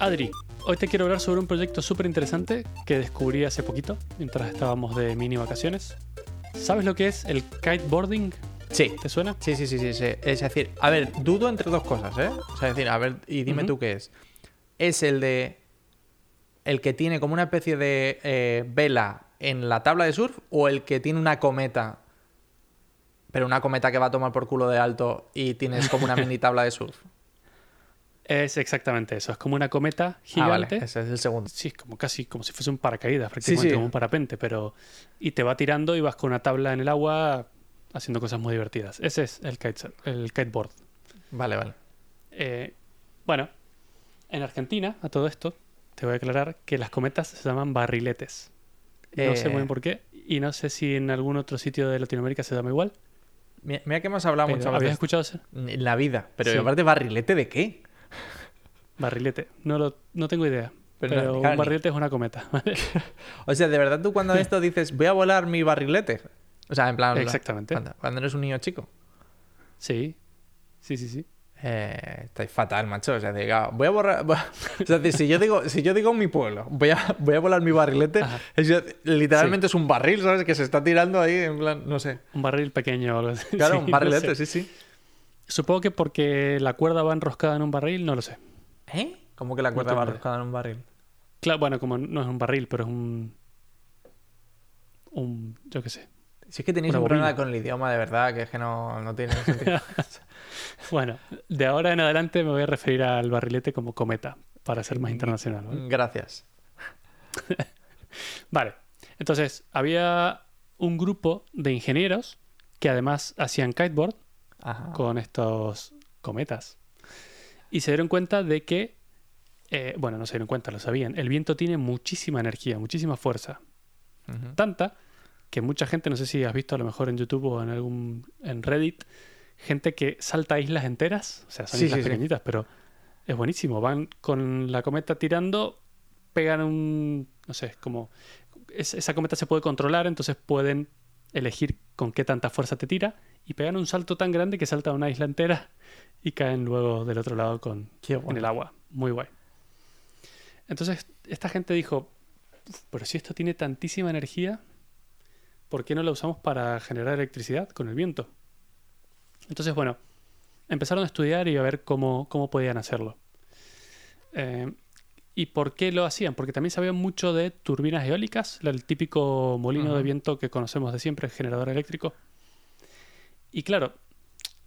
Adri, hoy te quiero hablar sobre un proyecto súper interesante que descubrí hace poquito, mientras estábamos de mini vacaciones. ¿Sabes lo que es el kiteboarding? Sí. ¿Te suena? Sí, sí, sí, sí, sí. Es decir, a ver, dudo entre dos cosas, ¿eh? O sea, es decir, a ver, y dime tú qué es. ¿Es el de. el que tiene como una especie de eh, vela en la tabla de surf o el que tiene una cometa, pero una cometa que va a tomar por culo de alto y tienes como una mini tabla de surf? Es exactamente eso. Es como una cometa Ah, vale, gigante. ese es el segundo. Sí, es como casi como si fuese un paracaídas, prácticamente sí. como un parapente, pero. Y te va tirando y vas con una tabla en el agua haciendo cosas muy divertidas. Ese es el, kite, el kiteboard. Vale, vale. Eh, bueno, en Argentina, a todo esto, te voy a aclarar que las cometas se llaman barriletes. No sé muy Eh. bien por qué. Y no sé si en algún otro sitio de Latinoamérica se llama igual. Mira, mira que hemos hablado pero muchas ¿Habías veces escuchado ese? en la vida, pero Sí. aparte, ¿barrilete de qué? Barrilete. No, lo, no tengo idea. Pero Pero, no, un ni- barrilete es una cometa. ¿vale? O sea, de verdad tú cuando esto dices, voy a volar mi barrilete. O sea, en plan. Exactamente. Cuando, cuando eres un niño chico. sí. Sí, sí, sí. Eh, estáis fatal, macho. O sea, diga, voy a borrar. O sea, si yo digo, si yo digo en mi pueblo, voy a, voy a volar mi barrilete, es- literalmente es un barril, ¿sabes? Que se está tirando ahí, en plan, no sé. Un barril pequeño o algo así. Claro, Sí, un no barrilete, sé. sí, sí. Supongo que porque la cuerda va enroscada en un barril, no lo sé. ¿Eh? ¿Cómo que la cuerda va arrojada en un barril? Claro, bueno, como no es un barril, pero es un. Un. Yo qué sé. Si es que tenéis un problema con el idioma, de verdad, que es que no, no tiene sentido. Bueno, de ahora en adelante me voy a referir al barrilete como cometa, para ser más internacional. ¿vale? Gracias. Vale, entonces había un grupo de ingenieros que además hacían kiteboard Ajá. con estos cometas y se dieron cuenta de que, eh, bueno, no se dieron cuenta, lo sabían, el viento tiene muchísima energía, muchísima fuerza, tanta que mucha gente, no sé si has visto a lo mejor en YouTube o en algún en Reddit, gente que salta islas enteras, o sea, son Sí, islas sí, sí. pequeñitas, pero es buenísimo. Van con la cometa tirando, pegan un, no sé, como es- esa cometa se puede controlar, entonces pueden elegir con qué tanta fuerza te tira y pegan un salto tan grande que salta a una isla entera y caen luego del otro lado con en el agua. Muy guay. Entonces, esta gente dijo, "Uf, pero si esto tiene tantísima energía, ¿por qué no la usamos para generar electricidad con el viento? Entonces, bueno, empezaron a estudiar y a ver cómo, cómo podían hacerlo. Eh, ¿Y por qué lo hacían? Porque también sabían mucho de turbinas eólicas, el típico molino de viento que conocemos de siempre, el generador eléctrico. Y claro,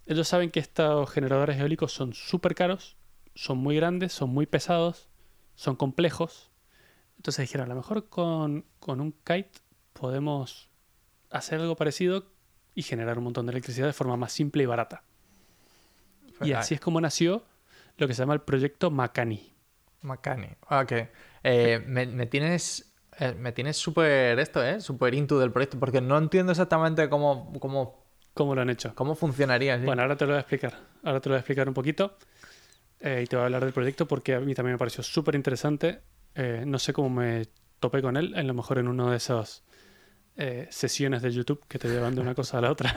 ellos saben que estos generadores eólicos son súper caros, son muy grandes, son muy pesados, son complejos. Entonces dijeron, a lo mejor con, con un kite podemos hacer algo parecido y generar un montón de electricidad de forma más simple y barata. Y así es como nació lo que se llama el proyecto Macani. Macani. Ah, Ok. Eh, me, me tienes. eh, me tienes súper esto, ¿eh? Súper into del proyecto, porque no entiendo exactamente cómo, cómo, ¿Cómo lo han hecho? cómo funcionaría. ¿sí? Bueno, ahora te lo voy a explicar. Ahora te lo voy a explicar un poquito eh, y te voy a hablar del proyecto porque a mí también me pareció súper interesante. Eh, no sé cómo me topé con él, a lo mejor en una de esas eh, sesiones de YouTube que te llevan de una cosa a la otra.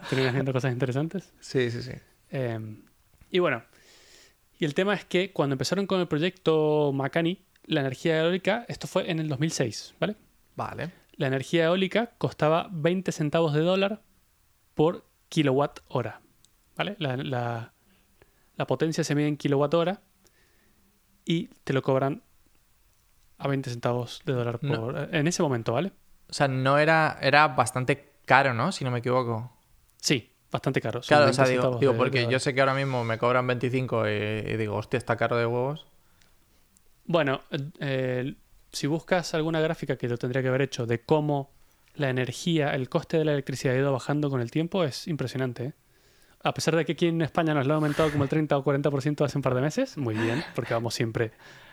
Terminas viendo cosas interesantes. Sí, sí, sí. Eh, y bueno, y el tema es que cuando empezaron con el proyecto Macani, la energía eólica, esto fue en el 2006, ¿vale? Vale. La energía eólica costaba 20 centavos de dólar por kilowatt hora, ¿vale? La, la- la potencia se mide en kilowatt hora y te lo cobran a 20 centavos de dólar No. por, en ese momento, ¿vale? O sea, no era. Era bastante caro, ¿no? Si no me equivoco. Sí, bastante caro. Claro, o 20 sea, digo, centavos digo de- porque de yo sé que ahora mismo me cobran 25 y, y digo, hostia, está caro de huevos. Bueno, eh, si buscas alguna gráfica que lo tendría que haber hecho de cómo la energía, el coste de la electricidad ha ido bajando con el tiempo, es impresionante. ¿eh? A pesar de que aquí en España nos lo ha aumentado como el 30 o 40% hace un par de meses, muy bien, porque vamos siempre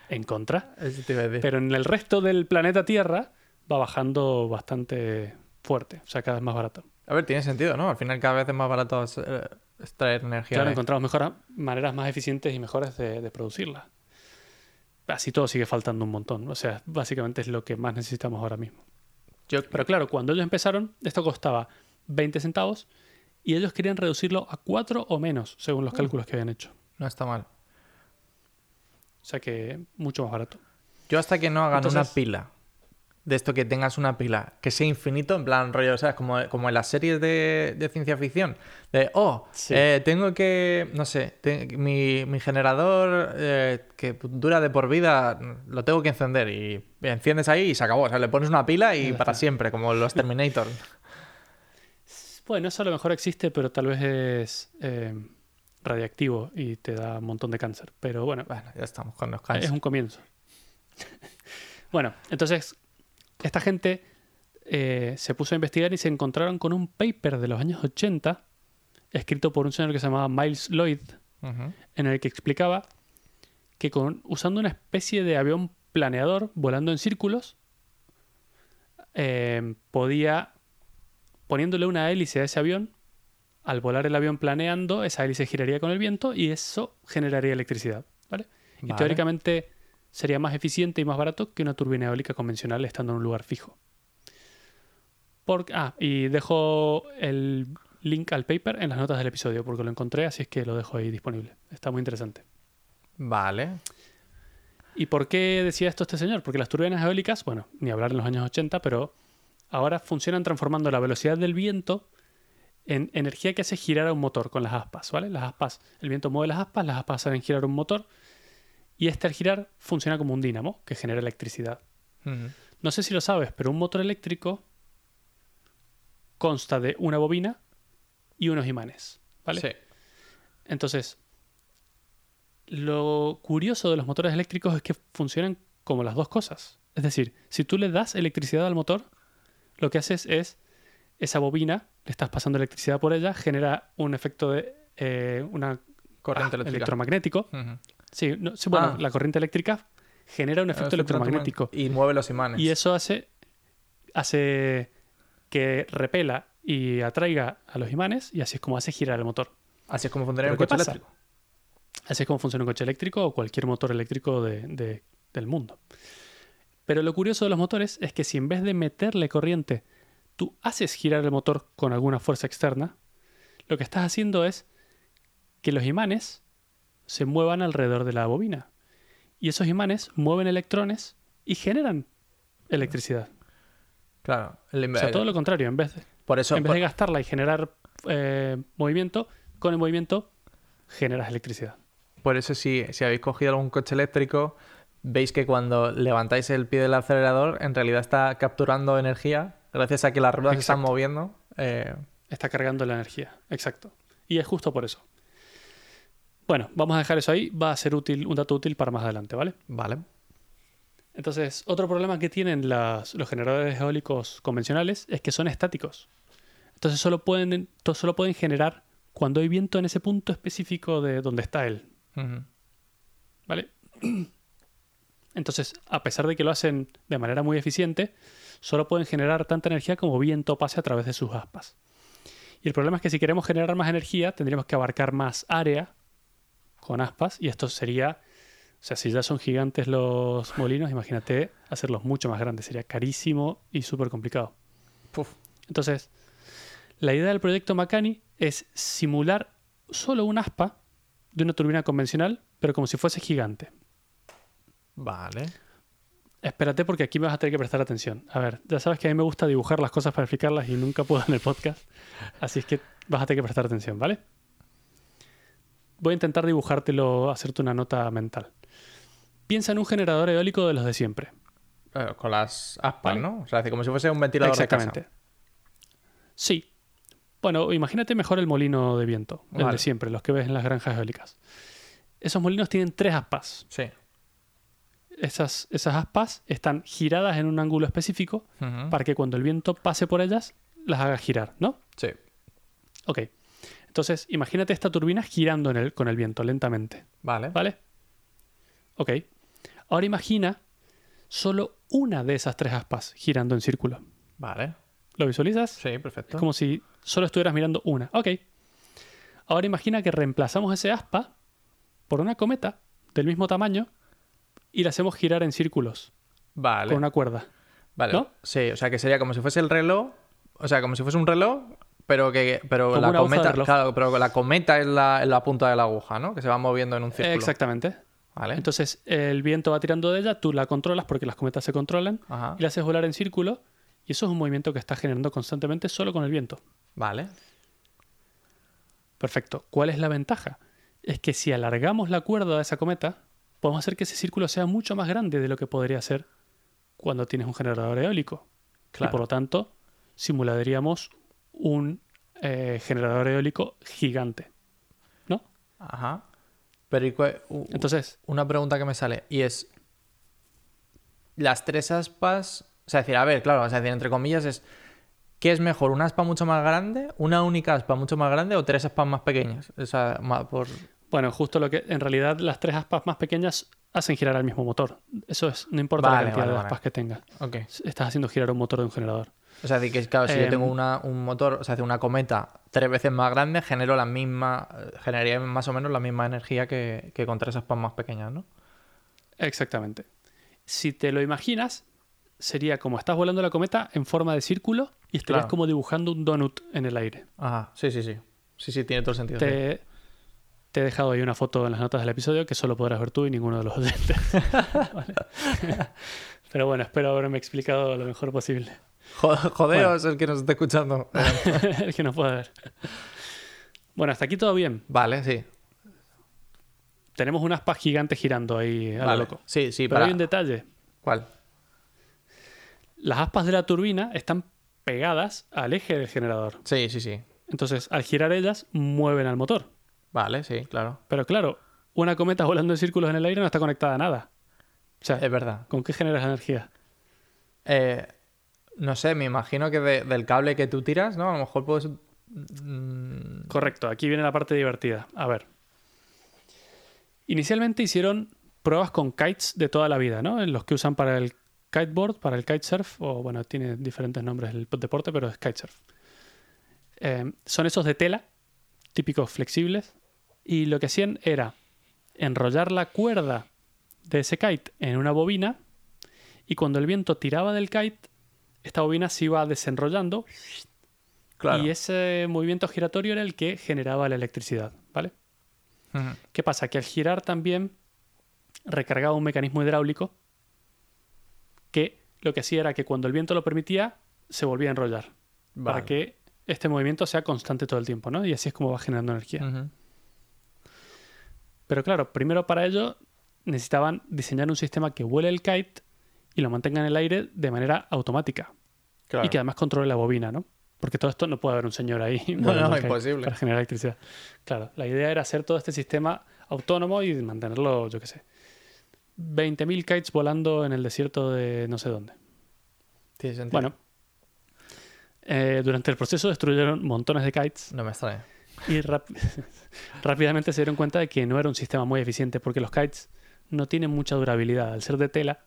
en contra. Pero en el resto del planeta Tierra va bajando bastante fuerte, o sea, cada vez más barato. A ver, tiene sentido, ¿no? Al final cada vez es más barato eh, extraer energía. Claro, encontramos mejor, maneras más eficientes y mejores de, de producirla. Así todo sigue faltando un montón. O sea, básicamente es lo que más necesitamos ahora mismo. Yo- Pero claro, cuando ellos empezaron, esto costaba 20 centavos y ellos querían reducirlo a 4 o menos, según los cálculos que habían hecho. No está mal. O sea que mucho más barato. Yo hasta que no hagan una Entonces- pila de esto que tengas una pila que sea infinito, en plan rollo, ¿sabes? Como, como en las series de, de ciencia ficción. De, oh, Sí. eh, tengo que, no sé, te- mi, mi generador eh, que dura de por vida, lo tengo que encender y enciendes ahí y se acabó. O sea, le pones una pila y para siempre, como los Terminator. Bueno, eso a lo mejor existe, pero tal vez es eh, radiactivo y te da un montón de cáncer. Pero bueno, bueno, ya estamos con los es cánceres. un comienzo. bueno, entonces, esta gente eh, se puso a investigar y se encontraron con un paper de los años 80, escrito por un señor que se llamaba Miles Lloyd, en el que explicaba que con, usando una especie de avión planeador volando en círculos, eh, podía, poniéndole una hélice a ese avión, al volar el avión planeando, esa hélice giraría con el viento y eso generaría electricidad. ¿vale? Y Vale. teóricamente sería más eficiente y más barato que una turbina eólica convencional estando en un lugar fijo. Por- ah, y dejo el link al paper en las notas del episodio porque lo encontré, así es que lo dejo ahí disponible. Está muy interesante. Vale. ¿Y por qué decía esto este señor? Porque las turbinas eólicas, bueno, ni hablar en los años 80, pero ahora funcionan transformando la velocidad del viento en energía que hace girar a un motor con las aspas, ¿vale? Las aspas, el viento mueve las aspas, las aspas hacen girar un motor y este al girar funciona como un dínamo que genera electricidad. No sé si lo sabes, pero un motor eléctrico consta de una bobina y unos imanes, ¿vale? Sí. Entonces, lo curioso de los motores eléctricos es que funcionan como las dos cosas. Es decir, si tú le das electricidad al motor, lo que haces es esa bobina, le estás pasando electricidad por ella, genera un efecto de eh, una Corriente ah, electromagnético. Sí, no, sí, bueno, Ah. la corriente eléctrica genera un efecto electromagnético Y mueve los imanes. y eso hace hace que repela y atraiga a los imanes y así es como hace girar el motor. Así es como funcionaría un ¿Pero qué coche pasa? eléctrico. Así es como funciona un coche eléctrico o cualquier motor eléctrico de- de- del mundo. Pero lo curioso de los motores es que si en vez de meterle corriente, tú haces girar el motor con alguna fuerza externa, lo que estás haciendo es que los imanes se muevan alrededor de la bobina. Y esos imanes mueven electrones y generan electricidad. Claro. el- O sea, todo lo contrario, en vez de, por eso, en vez por, de gastarla y generar eh, movimiento, con el movimiento generas electricidad. por eso si, si habéis cogido algún coche eléctrico, veis que cuando levantáis el pie del acelerador, en realidad está capturando energía gracias a que las ruedas se están moviendo. eh, Está cargando la energía, exacto. Y es justo por eso. Bueno, vamos a dejar eso ahí. Va a ser útil, un dato útil para más adelante, ¿vale? vale. Entonces, otro problema que tienen las- los generadores eólicos convencionales es que son estáticos. Entonces, solo pueden, solo pueden generar cuando hay viento en ese punto específico de donde está él. ¿vale? Entonces, a pesar de que lo hacen de manera muy eficiente, solo pueden generar tanta energía como viento pase a través de sus aspas. Y el problema es que si queremos generar más energía, tendríamos que abarcar más área con aspas, y esto sería, o sea, si ya son gigantes los molinos, imagínate hacerlos mucho más grandes, sería carísimo y súper complicado. Puf. Entonces, la idea del proyecto Makani es simular solo un aspa de una turbina convencional, pero como si fuese gigante. Vale. Espérate porque aquí me vas a tener que prestar atención. A ver, ya sabes que a mí me gusta dibujar las cosas para explicarlas y nunca puedo en el podcast. Así es que vas a tener que prestar atención, ¿vale? Voy a intentar dibujártelo, hacerte una nota mental. Piensa en un generador eólico de los de siempre. Eh, con las aspas, Vale. ¿no? O sea, como si fuese un ventilador de Exactamente. Sí. Bueno, imagínate mejor el molino de viento, el de siempre, los que ves en las granjas eólicas. Esos molinos tienen tres aspas. Sí. Esas, esas aspas están giradas en un ángulo específico para que cuando el viento pase por ellas las haga girar, ¿no? Sí. Ok. Entonces, imagínate esta turbina girando en el, con el viento lentamente, Vale. ¿vale? Ok. Ahora imagina solo una de esas tres aspas girando en círculo. Vale. ¿Lo visualizas? Sí, perfecto. Es como si solo estuvieras mirando una. Ok. Ahora imagina que reemplazamos ese aspa por una cometa del mismo tamaño y la hacemos girar en círculos Vale. con una cuerda. Vale. ¿no? Sí, o sea que sería como si fuese el reloj. O sea, como si fuese un reloj, pero que. Pero la cometa. reloj. Claro, pero la cometa es la, es la punta de la aguja, ¿no? Que se va moviendo en un círculo. Exactamente. Vale. Entonces el viento va tirando de ella, tú la controlas porque las cometas se controlan Ajá. y la haces volar en círculo y eso es un movimiento que está generando constantemente solo con el viento. Vale. Perfecto. ¿Cuál es la ventaja? Es que si alargamos la cuerda de esa cometa, podemos hacer que ese círculo sea mucho más grande de lo que podría ser cuando tienes un generador eólico. Claro. Y por lo tanto, simularíamos un eh, generador eólico gigante. ¿No? Ajá. Pero ¿y cuál- u- u- Entonces, una pregunta que me sale y es las tres aspas, o sea, decir, a ver, claro, o sea, decir, entre comillas es ¿qué es mejor, una aspa mucho más grande, una única aspa mucho más grande o tres aspas más pequeñas? O sea, ma- por bueno, justo lo que en realidad las tres aspas más pequeñas hacen girar al mismo motor. Eso es, no importa Vale, la cantidad vale, de vale. aspas que tengas. Estás haciendo girar un motor de un generador. O sea, que claro, si yo Em, tengo una, un motor, o sea, una cometa tres veces más grande, genero la misma, generaría más o menos la misma energía que, que con tres aspas más pequeñas, ¿no? Exactamente. Si te lo imaginas, sería como estás volando la cometa en forma de círculo y estarías Claro. como dibujando un donut en el aire. Ajá, sí, sí, sí. Sí, sí, tiene todo el sentido. sí. Te, te he dejado ahí una foto en las notas del episodio que solo podrás ver tú y ninguno de los oyentes. Pero bueno, espero haberme explicado lo mejor posible. Jo- Jodeos el que nos está escuchando. el que no pueda ver. Bueno, hasta aquí todo bien. Vale, sí. Tenemos un aspa gigante girando ahí a lo loco. Sí, sí, Pero para... hay un detalle. ¿Cuál? Las aspas de la turbina están pegadas al eje del generador. Sí, sí, sí. Entonces, al girar ellas, mueven al motor. Vale, sí, claro. Pero claro, una cometa volando en círculos en el aire no está conectada a nada. O sea, Es verdad. ¿con qué generas energía? Eh, no sé, me imagino que de- del cable que tú tiras, ¿no? A lo mejor puedes... mm, Correcto, aquí viene la parte divertida. A ver. Inicialmente hicieron pruebas con kites de toda la vida, ¿no? Los que usan para el kiteboard, para el kitesurf, o bueno, tiene diferentes nombres el deporte, pero es kitesurf. Eh, son esos de tela, típicos flexibles, y lo que hacían era enrollar la cuerda de ese kite en una bobina, y cuando el viento tiraba del kite, esta bobina se iba desenrollando Claro. y ese movimiento giratorio era el que generaba la electricidad, ¿vale? ¿Qué pasa? Que al girar también recargaba un mecanismo hidráulico que lo que hacía era que cuando el viento lo permitía, se volvía a enrollar. Para que este movimiento sea constante todo el tiempo, ¿no? Y así es como va generando energía. Pero claro, primero para ello necesitaban diseñar un sistema que vuele el kite y lo mantenga en el aire de manera automática. Claro. Y que además controle la bobina, ¿no? Porque todo esto no puede haber un señor ahí No, no, imposible. para generar electricidad. Claro, la idea era hacer todo este sistema autónomo y mantenerlo, yo qué sé, 20.000 kites volando en el desierto de no sé dónde. Tiene sentido. Bueno, eh, durante el proceso destruyeron montones de kites No me extraña. y rápidamente se dieron cuenta de que no era un sistema muy eficiente porque los kites no tienen mucha durabilidad. Al ser de tela,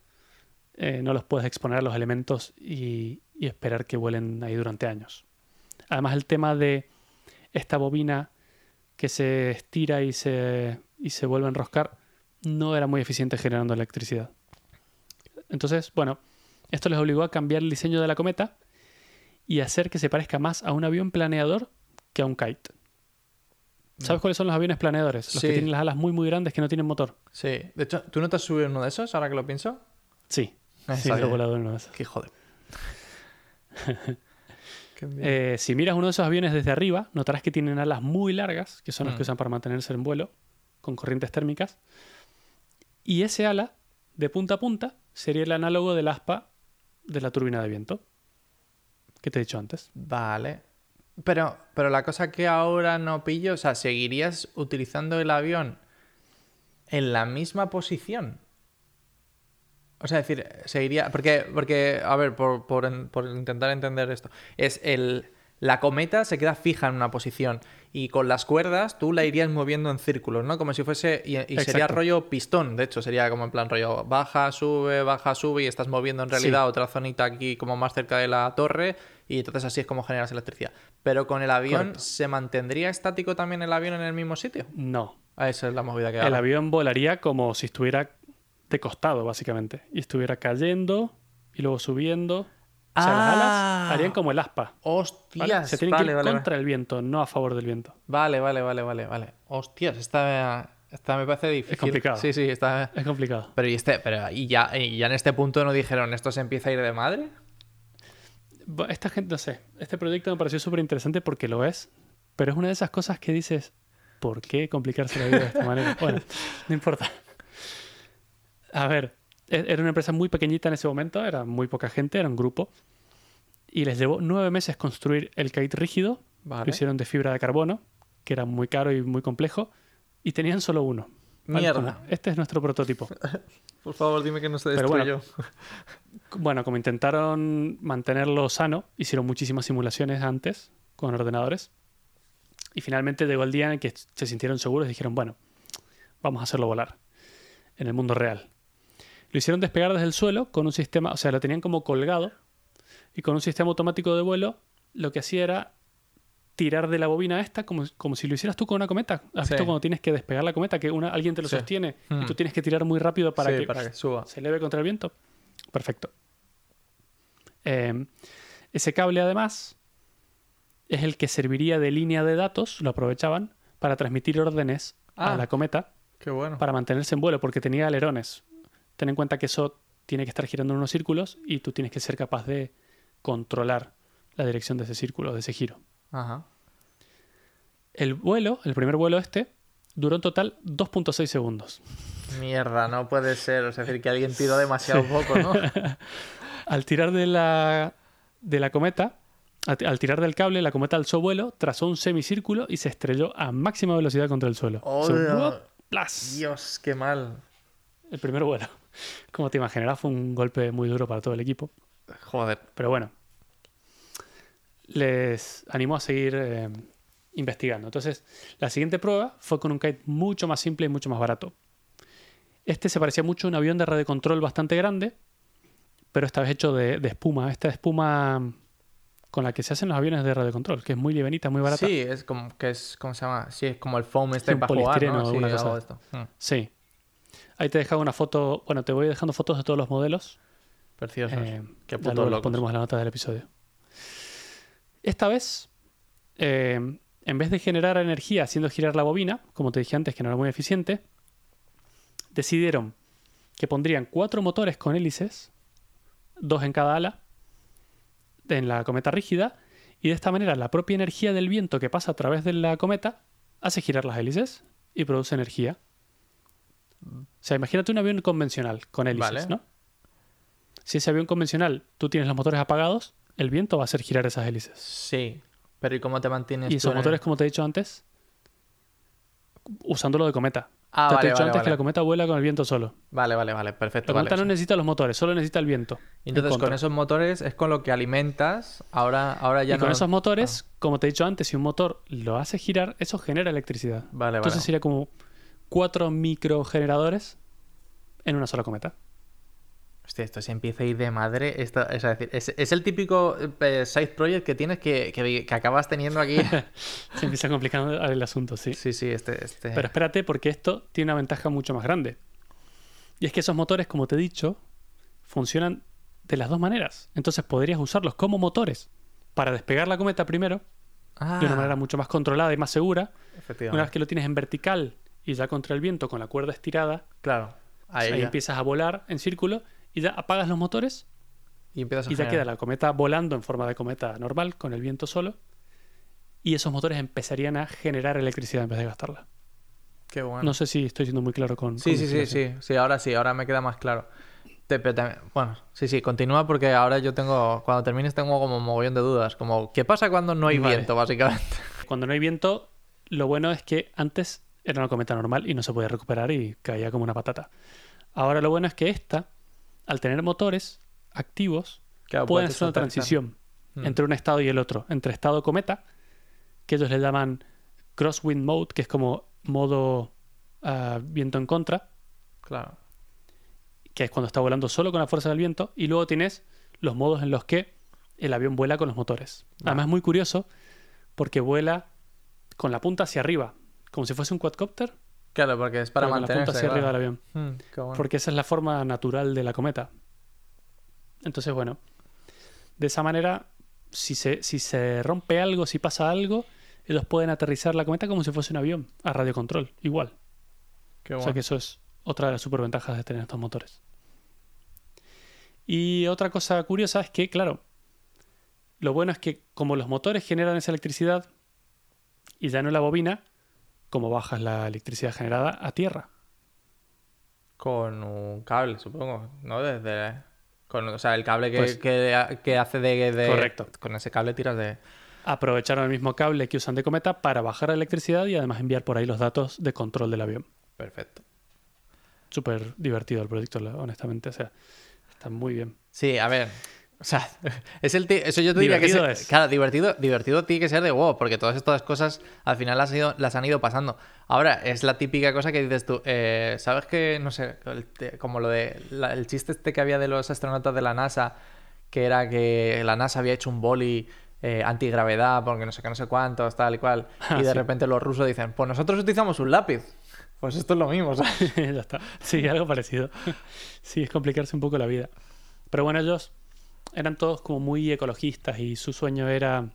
eh, no los puedes exponer a los elementos y, y esperar que vuelen ahí durante años. Además, el tema de esta bobina que se estira y se, y se vuelve a enroscar no era muy eficiente generando electricidad. Entonces, bueno, esto les obligó a cambiar el diseño de la cometa y hacer que se parezca más a un avión planeador que a un kite. ¿Sabes cuáles son los aviones planeadores? Los Sí. que tienen las alas muy muy grandes que no tienen motor. Sí. De hecho, ¿tú no te has subido en uno de esos ahora que lo pienso? Sí. Sí. Qué joder. Eh, si miras uno de esos aviones desde arriba, notarás que tienen alas muy largas, que son las Mm. que usan para mantenerse en vuelo, con corrientes térmicas. Y ese ala, de punta a punta, sería el análogo del aspa de la turbina de viento, que te he dicho antes. Vale. Pero, pero la cosa que ahora no pillo, o sea, ¿seguirías utilizando el avión en la misma posición? O sea, decir, seguiría. Porque, porque a ver, por, por por intentar entender esto. Es el. La cometa se queda fija en una posición y con las cuerdas tú la irías moviendo en círculos, ¿no? Como si fuese. Y, y sería rollo pistón, de hecho, sería como en plan rollo baja, sube, baja, sube y estás moviendo en realidad Sí. otra zonita aquí como más cerca de la torre y entonces así es como generas electricidad. Pero con el avión, Correcto. ¿se mantendría estático también el avión en el mismo sitio? No. Ah, esa es la movida que El hago. avión volaría como si estuviera de costado, básicamente. Y estuviera cayendo y luego subiendo. O sea, las Ah. alas harían como el aspa. ¿vale? Hostias, Se tienen vale, que ir vale, contra el viento, no a favor del viento. vale, vale, vale, vale, vale. Hostias, esta, Esta me parece difícil. complicado. Sí, sí, está. Es complicado. Pero y este, pero y ya, y ya en este punto no dijeron esto se empieza a ir de madre. Esta gente, no sé, este proyecto me pareció súper interesante porque lo es, pero es una de esas cosas que dices, ¿por qué complicarse la vida de esta manera? Bueno, no importa. A ver, e- era una empresa muy pequeñita en ese momento, era muy poca gente, era un grupo, y les llevó nueve meses construir el kite rígido, Vale. lo hicieron de fibra de carbono, que era muy caro y muy complejo, y tenían solo uno. Mierda. Como, este es nuestro prototipo. Por favor, dime que no se Pero bueno, destruyó. Bueno, como intentaron mantenerlo sano, hicieron muchísimas simulaciones antes con ordenadores. Y finalmente llegó el día en que se sintieron seguros y dijeron, bueno, vamos a hacerlo volar en el mundo real. Lo hicieron despegar desde el suelo con un sistema, o sea, lo tenían como colgado y con un sistema automático de vuelo lo que hacía era tirar de la bobina esta como, como si lo hicieras tú con una cometa. ¿Has Sí. visto cuando tienes que despegar la cometa que una, alguien te lo Sí. sostiene y Mm. tú tienes que tirar muy rápido para Sí, que para que suba. se eleve contra el viento. Perfecto. Eh, ese cable, además, es el que serviría de línea de datos, lo aprovechaban, para transmitir órdenes Ah. a la cometa Qué bueno. para mantenerse en vuelo, porque tenía alerones. Ten en cuenta que eso tiene que estar girando en unos círculos y tú tienes que ser capaz de controlar la dirección de ese círculo, de ese giro. Ajá. El vuelo, el primer vuelo este, duró en total 2.6 segundos. Mierda, no puede ser. Es decir, que alguien tiró demasiado poco, ¿no? Al tirar de la, de la cometa, al, al tirar del cable, la cometa alzó vuelo, trazó un semicírculo y se estrelló a máxima velocidad contra el suelo. Oh. Dios, qué mal. El primer vuelo. Como te imaginarás, fue un golpe muy duro para todo el equipo. Joder. Pero bueno, les animó a seguir eh, investigando. Entonces, la siguiente prueba fue con un kite mucho más simple y mucho más barato. Este se parecía mucho a un avión de radiocontrol bastante grande, pero esta vez hecho de, de espuma. Esta espuma con la que se hacen los aviones de radiocontrol, que es muy livianita, muy barata. Sí, es como que es, ¿cómo se llama? Sí, es como el foam este Sí, cosa. esto. Mm, Sí. Ahí te he dejado una foto, bueno, te voy dejando fotos de todos los modelos. Preciosos. Eh, Qué locos. pondremos en la nota del episodio. Esta vez, eh, en vez de generar energía haciendo girar la bobina, como te dije antes que no era muy eficiente, decidieron que pondrían cuatro motores con hélices, dos en cada ala, en la cometa rígida, y de esta manera la propia energía del viento que pasa a través de la cometa hace girar las hélices y produce energía. O sea, imagínate un avión convencional con hélices, Vale. ¿no? Si ese avión convencional tú tienes los motores apagados, el viento va a hacer girar esas hélices. Sí. Pero ¿y cómo te mantienes Y tú esos en motores, como te he dicho antes, usándolo de cometa. Ah, Ya vale, te he dicho vale, antes vale. que la cometa vuela con el viento solo. Vale, vale, vale. Perfecto. La cometa no necesita los motores, solo necesita el viento. Entonces, en con esos motores es con lo que alimentas. Ahora, ahora ya y con no. esos motores, como te he dicho antes, si un motor lo hace girar, eso genera electricidad. Vale, vale. Entonces sería como cuatro microgeneradores en una sola cometa. Hostia, esto se empieza a ir de madre. Esto, es, decir, es, es el típico eh, side project que tienes que, que, que acabas teniendo aquí. Se empieza complicando el asunto, sí. sí, sí, este. este... Pero espérate, porque esto tiene una ventaja mucho más grande. Y es que esos motores, como te he dicho, funcionan de las dos maneras. Entonces podrías usarlos como motores para despegar la cometa primero, Ah, de una manera mucho más controlada y más segura. efectivamente. Una vez que lo tienes en vertical y ya contra el viento con la cuerda estirada, Claro. Ahí, empiezas a volar en círculo y ya apagas los motores Y empiezas a y ya generar. queda la cometa volando en forma de cometa normal con el viento solo. Y esos motores empezarían a generar electricidad en vez de gastarla. Qué bueno. No sé si estoy siendo muy claro con. Sí, con sí, sí, sí, sí, ahora sí, ahora me queda más claro. Te- bueno, sí, sí, continúa porque ahora yo tengo, cuando termines tengo como un mogollón de dudas, como, ¿qué pasa cuando no hay Vale. viento, básicamente? Cuando no hay viento, lo bueno es que antes era una cometa normal y no se podía recuperar y caía como una patata. Ahora lo bueno es que esta, al tener motores activos, Claro, pueden hacer una transición Mm. entre un estado y el otro. Entre estado cometa, que ellos le llaman crosswind mode, que es como modo ah, viento en contra, Claro. que es cuando está volando solo con la fuerza del viento, y luego tienes los modos en los que el avión vuela con los motores. Además, es muy curioso porque vuela con la punta hacia arriba, como si fuese un quadcopter, Claro, porque es para con la punta hacia arriba del avión. Mm, bueno. Porque esa es la forma natural de la cometa. Entonces, bueno, de esa manera, si se, si se rompe algo, si pasa algo, ellos pueden aterrizar la cometa como si fuese un avión, a radiocontrol, igual. Qué O sea bueno. que eso es otra de las superventajas de tener estos motores. Y otra cosa curiosa es que, claro, lo bueno es que como los motores generan esa electricidad y ya no la bobina, como bajas la electricidad generada a tierra. Con un cable, supongo, ¿no? Desde... Con, o sea, el cable que, Pues- que, que hace de, de- Correcto. Con ese cable tiras de... Aprovecharon el mismo cable que usan de cometa para bajar la electricidad y además enviar por ahí los datos de control del avión. Perfecto. Súper divertido el proyecto, honestamente. O sea, está muy bien. Sí, a ver. O sea, es el eso yo te diría que es, es. Claro, divertido, divertido tiene que ser de wow, porque todas estas cosas al final las, han ido- las han ido pasando. Ahora, es la típica cosa que dices tú, eh, ¿sabes que, no sé, como lo de, la- el chiste este que había de los astronautas de la NASA, que era que la NASA había hecho un boli eh, antigravedad, porque no sé qué, no sé cuántos, tal y cual, Ah, y de sí. repente los rusos dicen, pues nosotros utilizamos un lápiz. Pues esto es lo mismo, ¿sabes? ya está. Sí, algo parecido. Sí, es complicarse un poco la vida. Pero bueno, ellos eran todos como muy ecologistas y su sueño era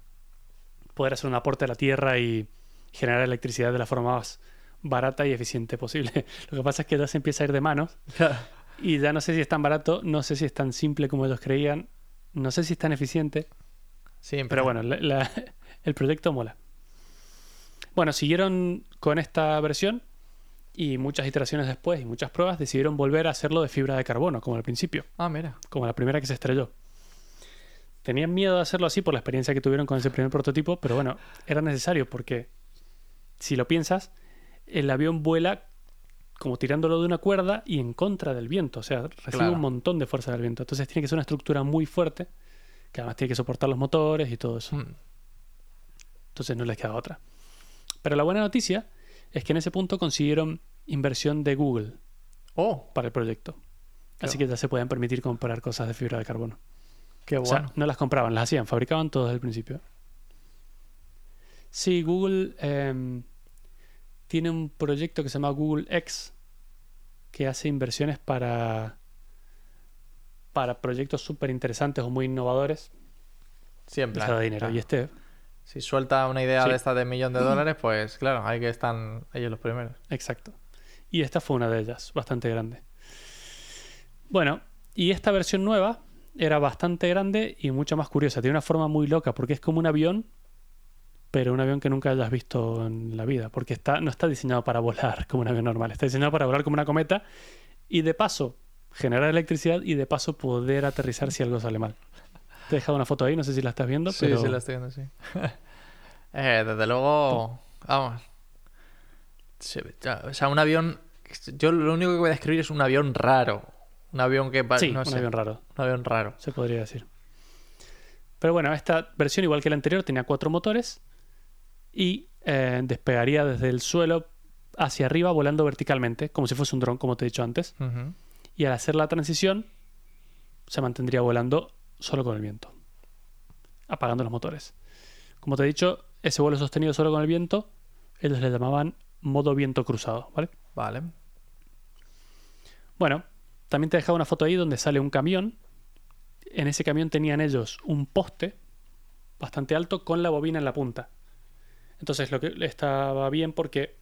poder hacer un aporte a la Tierra y generar electricidad de la forma más barata y eficiente posible. Lo que pasa es que ya se empieza a ir de manos y ya no sé si es tan barato, no sé si es tan simple como ellos creían, no sé si es tan eficiente, Sí, pero bueno, la- la- el proyecto mola. Bueno, siguieron con esta versión y muchas iteraciones después y muchas pruebas decidieron volver a hacerlo de fibra de carbono, como al principio, Ah, mira. como la primera que se estrelló. Tenían miedo de hacerlo así por la experiencia que tuvieron con ese primer prototipo, pero bueno, era necesario porque, si lo piensas, el avión vuela como tirándolo de una cuerda y en contra del viento, o sea, recibe Claro. un montón de fuerza del viento. Entonces tiene que ser una estructura muy fuerte, que además tiene que soportar los motores y todo eso. Mm. Entonces no les queda otra. Pero la buena noticia es que en ese punto consiguieron inversión de Google Oh, para el proyecto. Así que ya se pueden permitir comprar cosas de fibra de carbono. Qué O bueno. sea, no las compraban, las hacían, fabricaban todo desde el principio. Sí, Google em, tiene un proyecto que se llama Google X que hace inversiones para, para proyectos súper interesantes o muy innovadores. Siempre. Dinero. claro. Y este, Si suelta una idea Sí. de esta de millón de dólares, pues claro, hay que están ellos los primeros. Exacto. Y esta fue una de ellas, bastante grande. Bueno, y esta versión nueva era bastante grande y mucho más curiosa. Tiene una forma muy loca porque es como un avión, pero un avión que nunca hayas visto en la vida. Porque está, no está diseñado para volar como un avión normal. Está diseñado para volar como una cometa y de paso generar electricidad y de paso poder aterrizar si algo sale mal. Te he dejado una foto ahí, no sé si la estás viendo, Sí, pero sí, la estoy viendo, sí. Eh, desde luego, vamos. O sea, un avión. Yo lo único que voy a describir es un avión raro. Un avión que. sí, no un sé, avión raro. Un avión raro. se podría decir. Pero bueno, esta versión, igual que la anterior, tenía cuatro motores y eh, despegaría desde el suelo hacia arriba volando verticalmente, como si fuese un dron, como te he dicho antes. Y al hacer la transición, se mantendría volando solo con el viento, apagando los motores. Como te he dicho, ese vuelo sostenido solo con el viento, ellos le llamaban modo viento cruzado, ¿vale? Vale. Bueno, también te he dejado una foto ahí donde sale un camión. En ese camión tenían ellos un poste bastante alto con la bobina en la punta. Entonces lo que estaba bien porque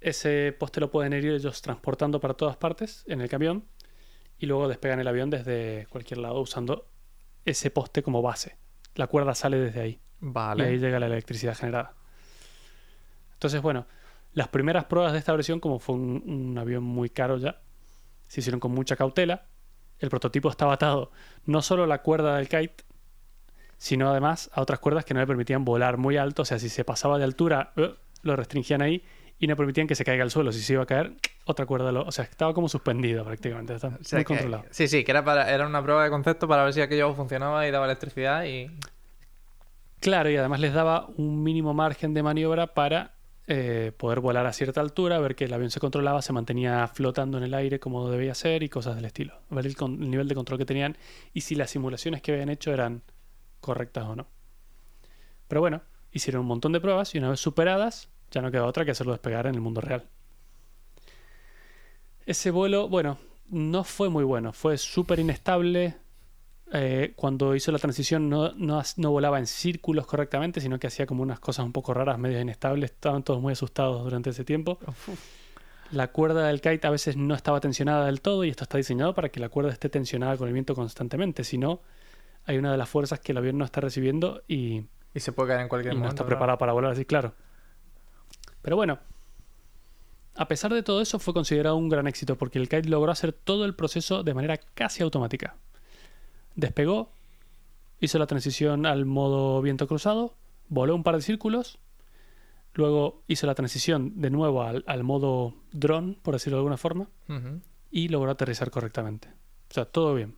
ese poste lo pueden ir ellos transportando para todas partes en el camión y luego despegan el avión desde cualquier lado usando ese poste como base. La cuerda sale desde ahí y ahí Vale. llega la electricidad generada. Entonces, bueno, las primeras pruebas de esta versión, como fue un, un avión muy caro ya, se hicieron con mucha cautela. El prototipo estaba atado no solo a la cuerda del kite, sino además a otras cuerdas que no le permitían volar muy alto. O sea, si se pasaba de altura, eh, lo restringían ahí y no permitían que se caiga al suelo. Si se iba a caer, otra cuerda lo... O sea, estaba como suspendido prácticamente. Estaba O sea muy que- controlado. sí, sí, que era, para, era una prueba de concepto para ver si aquello funcionaba y daba electricidad y. Claro, y además les daba un mínimo margen de maniobra para eh, poder volar a cierta altura, ver que el avión se controlaba, se mantenía flotando en el aire como debía ser y cosas del estilo. Ver el, el nivel de control que tenían y si las simulaciones que habían hecho eran correctas o no. Pero bueno, hicieron un montón de pruebas y una vez superadas, ya no queda otra que hacerlo despegar en el mundo real. Ese vuelo, bueno, no fue muy bueno, fue súper inestable, eh, cuando hizo la transición no, no, no volaba en círculos correctamente, sino que hacía como unas cosas un poco raras, medio inestables. Estaban todos muy asustados durante ese tiempo. la cuerda del kite a veces no estaba tensionada del todo y esto está diseñado para que la cuerda esté tensionada con el viento constantemente. Si no, hay una de las fuerzas que el avión no está recibiendo y, Y se puede caer en cualquier y no momento. está claro. preparado para volar así, claro. Pero bueno, a pesar de todo eso fue considerado un gran éxito porque el kite logró hacer todo el proceso de manera casi automática. Despegó, hizo la transición al modo viento cruzado, voló un par de círculos, luego hizo la transición de nuevo al, al modo dron, por decirlo de alguna forma, y logró aterrizar correctamente. O sea, todo bien.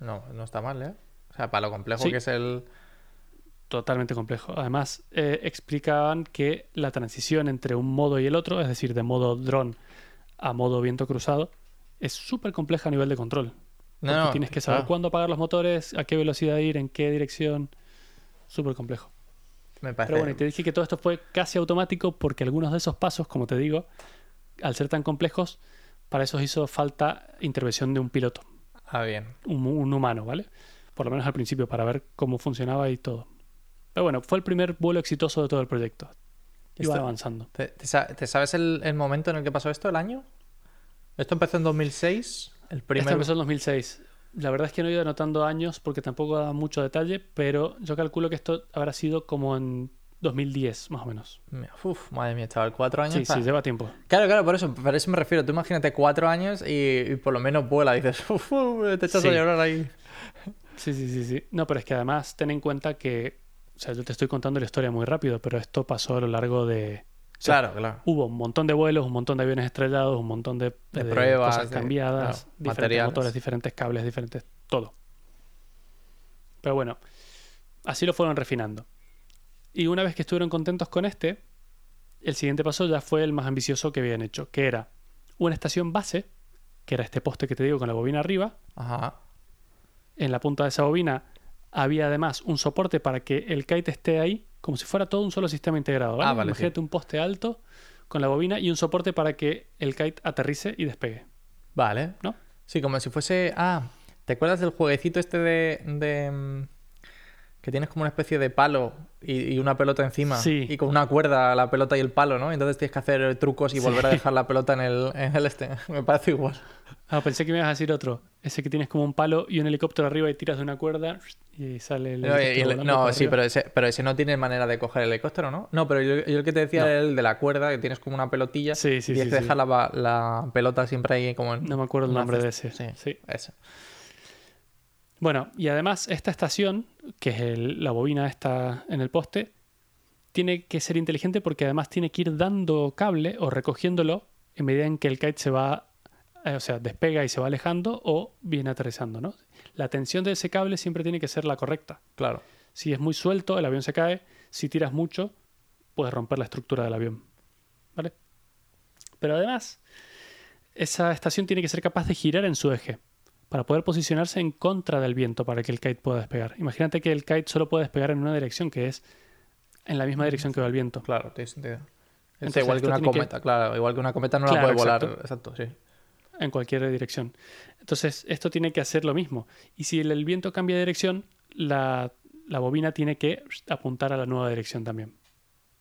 No, no está mal, ¿eh? O sea, para lo complejo Sí. que es el. Totalmente complejo. Además, eh, explicaban que la transición entre un modo y el otro, es decir, de modo dron a modo viento cruzado, es súper compleja a nivel de control. No, tienes que saber claro. cuándo apagar los motores, a qué velocidad ir, en qué dirección. Súper complejo. Me parece. Pero bueno, y te dije que todo esto fue casi automático porque algunos de esos pasos, como te digo, al ser tan complejos, para eso hizo falta intervención de un piloto, Ah, bien. un, un humano, ¿vale? Por lo menos al principio, para ver cómo funcionaba y todo. Pero bueno, fue el primer vuelo exitoso de todo el proyecto. Iba Esto- avanzando. ¿Te, te sa- te sabes el, el momento en el que pasó esto, el año? Esto empezó en 2006. El Esto primer. empezó en 2006. La verdad es que no he ido anotando años porque tampoco da mucho detalle, pero yo calculo que esto habrá sido como en 2010, más o menos. Uf, madre mía, chaval, cuatro años. Sí, sí, lleva tiempo. Claro, claro, por eso, por eso me refiero. Tú imagínate cuatro años y, y por lo menos vuela. Y dices, uf, uf, te echas Sí. a llorar ahí. Sí, sí, sí, sí. No, pero es que además ten en cuenta que, o sea, yo te estoy contando la historia muy rápido, pero esto pasó a lo largo de... o sea, Claro, claro. Hubo un montón de vuelos, un montón de aviones estrellados, un montón de, De de pruebas, cosas cambiadas, claro, diferentes materiales. motores, diferentes cables, diferentes... todo. Pero bueno, así lo fueron refinando. Y una vez que estuvieron contentos con este, el siguiente paso ya fue el más ambicioso que habían hecho, que era una estación base, que era este poste que te digo con la bobina arriba, Ajá. en la punta de esa bobina había además un soporte para que el kite esté ahí, como si fuera todo un solo sistema integrado. ¿vale? Ah, vale, Imagínate un poste alto con la bobina y un soporte para que el kite aterrice y despegue. Vale. ¿No? Sí, como si fuese. Ah, ¿te acuerdas del jueguecito este de. de, mm, que tienes como una especie de palo y, y una pelota encima? Sí. Y con una cuerda la pelota y el palo, ¿no? Entonces tienes que hacer trucos y Sí. volver a dejar la pelota en el, en el este. Me parece igual. Ah, pensé que me ibas a decir otro. Ese que tienes como un palo y un helicóptero arriba y tiras de una cuerda y sale el No, y- el- no, sí, pero ese, pero ese no tiene manera de coger el helicóptero, ¿no? No, pero yo, yo el que te decía No. era el de la cuerda, que tienes como una pelotilla Sí, y tienes que dejar la, la pelota siempre ahí como en... No me acuerdo el nombre de ese. Sí, Sí. ese. Bueno, y además esta estación, que es el- la bobina esta en el poste, tiene que ser inteligente porque además tiene que ir dando cable o recogiéndolo en medida en que el kite se va, eh, o sea, despega y se va alejando o viene aterrizando, ¿no? La tensión de ese cable siempre tiene que ser la correcta. Claro. Si es muy suelto, el avión se cae. Si tiras mucho, puedes romper la estructura del avión. ¿Vale? Pero además, esa estación tiene que ser capaz de girar en su eje para poder posicionarse en contra del viento para que el kite pueda despegar. Imagínate que el kite solo puede despegar en una dirección, que es en la misma dirección que va el viento. Claro, tiene sentido. Es Entonces, igual que una que- cometa, claro. Igual que una cometa no la puede volar. exacto. Exacto, sí. en cualquier dirección. Entonces, esto tiene que hacer lo mismo. Y si el, el viento cambia de dirección, la, la bobina tiene que apuntar a la nueva dirección también.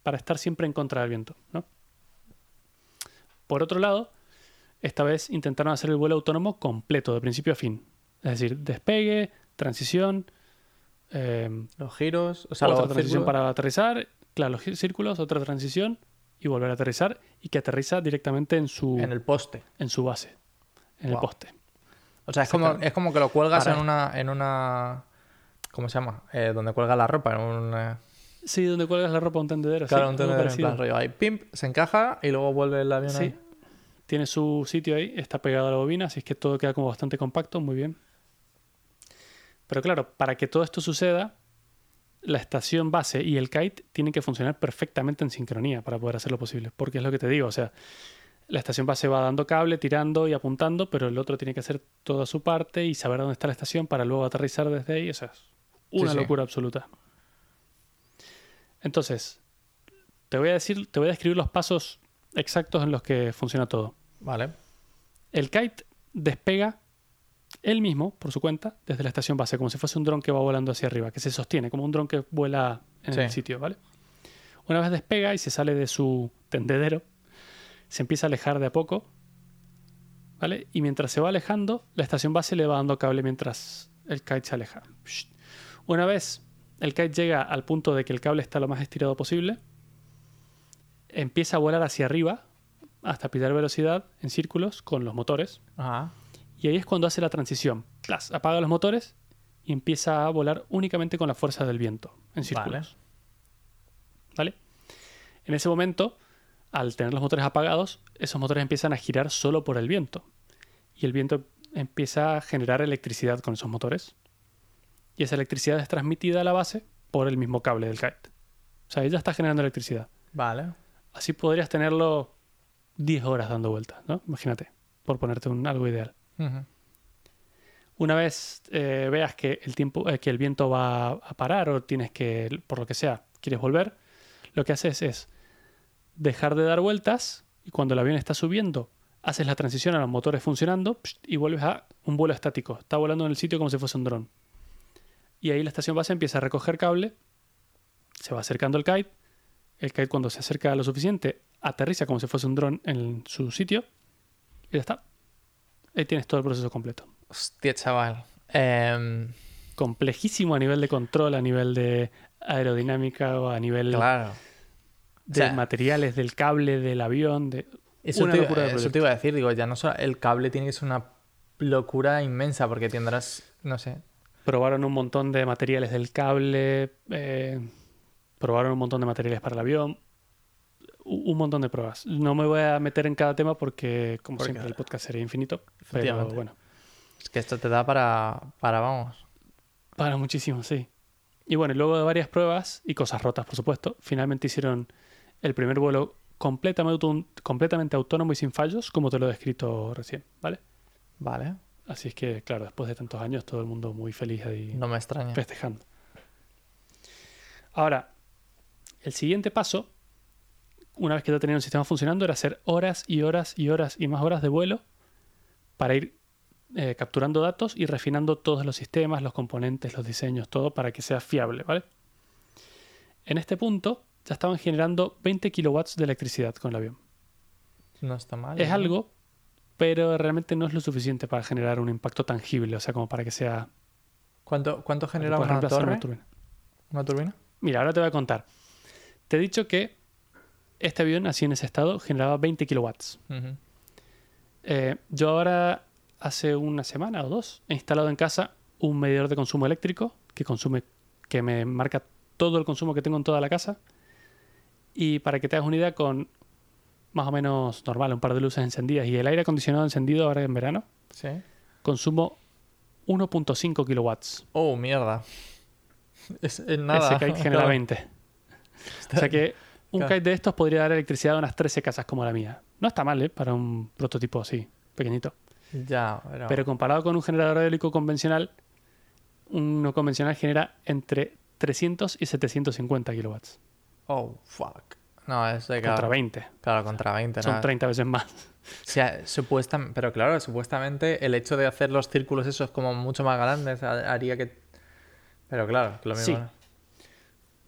Para estar siempre en contra del viento. ¿no? Por otro lado, esta vez intentaron hacer el vuelo autónomo completo, de principio a fin. Es decir, despegue, transición, eh, Los giros, o sea, otra transición círculos. para aterrizar, claro, los círculos, otra transición y volver a aterrizar y que aterriza directamente en su, En el poste. en su base, en el poste. O sea, es como, es como que lo cuelgas Para- en una, en una. ¿Cómo se llama? Eh, donde cuelga la ropa, en un. eh, Sí, donde cuelgas la ropa a un tendedero. Claro, sí, un tendedero en plan rollo. Ahí, pimp, se encaja y luego vuelve el avión Sí. ahí. Tiene su sitio ahí, está pegado a la bobina, así es que todo queda como bastante compacto, muy bien. Pero claro, para que todo esto suceda, la estación base y el kite tienen que funcionar perfectamente en sincronía para poder hacerlo posible. Porque es lo que te digo, o sea, la estación base va dando cable, tirando y apuntando, pero el otro tiene que hacer toda su parte y saber dónde está la estación para luego aterrizar desde ahí. O sea, es una sí. locura absoluta. Entonces, te voy a decir, te voy a describir los pasos exactos en los que funciona todo. Vale. El kite despega él mismo, por su cuenta, desde la estación base, como si fuese un dron que va volando hacia arriba, que se sostiene, como un dron que vuela en el sitio, ¿vale? Una vez despega y se sale de su tendedero, se empieza a alejar de a poco, ¿vale? Y mientras se va alejando, la estación base le va dando cable mientras el kite se aleja. Una vez el kite llega al punto de que el cable está lo más estirado posible, empieza a volar hacia arriba hasta pillar velocidad en círculos con los motores. Ajá. Y ahí es cuando hace la transición. Plas, apaga los motores y empieza a volar únicamente con la fuerza del viento en círculos. ¿Vale? En ese momento, al tener los motores apagados, esos motores empiezan a girar solo por el viento. Y el viento empieza a generar electricidad con esos motores. Y esa electricidad es transmitida a la base por el mismo cable del kite. O sea, ella está generando electricidad. Vale. Así podrías tenerlo 10 horas dando vueltas, ¿no? Imagínate, por ponerte un, algo ideal. Una vez eh, veas que el tiempo, eh, que el viento va a parar o tienes que, por lo que sea, quieres volver, lo que haces es dejar de dar vueltas y cuando el avión está subiendo, haces la transición a los motores funcionando y vuelves a un vuelo estático. Está volando en el sitio como si fuese un dron. Y ahí la estación base empieza a recoger cable, se va acercando el kite. El kite cuando se acerca lo suficiente, aterriza como si fuese un dron en su sitio y ya está. Ahí tienes todo el proceso completo. Hostia, chaval. Em, complejísimo a nivel de control, a nivel de aerodinámica o a nivel claro. de O sea, materiales del cable del avión. De... Eso, una te, locura de eso te iba a decir, digo, ya no solo el cable tiene que ser una locura inmensa porque tendrás, no sé, Probaron un montón de materiales del cable, eh, probaron un montón de materiales para el avión, un montón de pruebas. No me voy a meter en cada tema porque, como Porque- siempre, el podcast sería infinito. Pero bueno, es que esto te da para, para vamos. para muchísimo, sí. Y bueno, luego de varias pruebas y cosas rotas, por supuesto, finalmente hicieron el primer vuelo completamente, completamente autónomo y sin fallos, como te lo he descrito recién, ¿vale? Vale, Así es que, claro, después de tantos años, todo el mundo muy feliz ahí no me extraña. festejando. Ahora, el siguiente paso, una vez que ya tenían un sistema funcionando, era hacer horas y horas y horas y más horas de vuelo para ir eh, capturando datos y refinando todos los sistemas, los componentes, los diseños, todo para que sea fiable, ¿vale? En este punto ya estaban generando 20 kilowatts de electricidad con el avión. No está mal. Es ¿no? algo, pero realmente no es lo suficiente para generar un impacto tangible, o sea, como para que sea... ¿Cuánto, cuánto genera una torre? una turbina. ¿Una turbina? Mira, ahora te voy a contar. Te he dicho que este avión, así en ese estado, generaba 20 kilowatts. Eh, yo ahora, hace una semana o dos, he instalado en casa un medidor de consumo eléctrico que consume, que me marca todo el consumo que tengo en toda la casa. Y para que te hagas una idea, con más o menos normal, un par de luces encendidas y el aire acondicionado encendido ahora en verano, Sí. consumo 1.5 kilowatts. Oh, mierda. Es, es nada. Ese kite genera 20. O sea que un Claro. kite de estos podría dar electricidad a unas 13 casas como la mía. No está mal, ¿eh? Para un prototipo así, pequeñito. Ya, pero... Pero comparado con un generador eólico convencional, uno convencional genera entre 300 y 750 kilowatts. Oh, fuck. No, es de Contra claro, 20. claro, contra 20. Son nada. 30 veces más. O sea, supuestam- pero claro, supuestamente el hecho de hacer los círculos esos como mucho más grandes ha- haría que... Pero claro, lo mismo. Sí.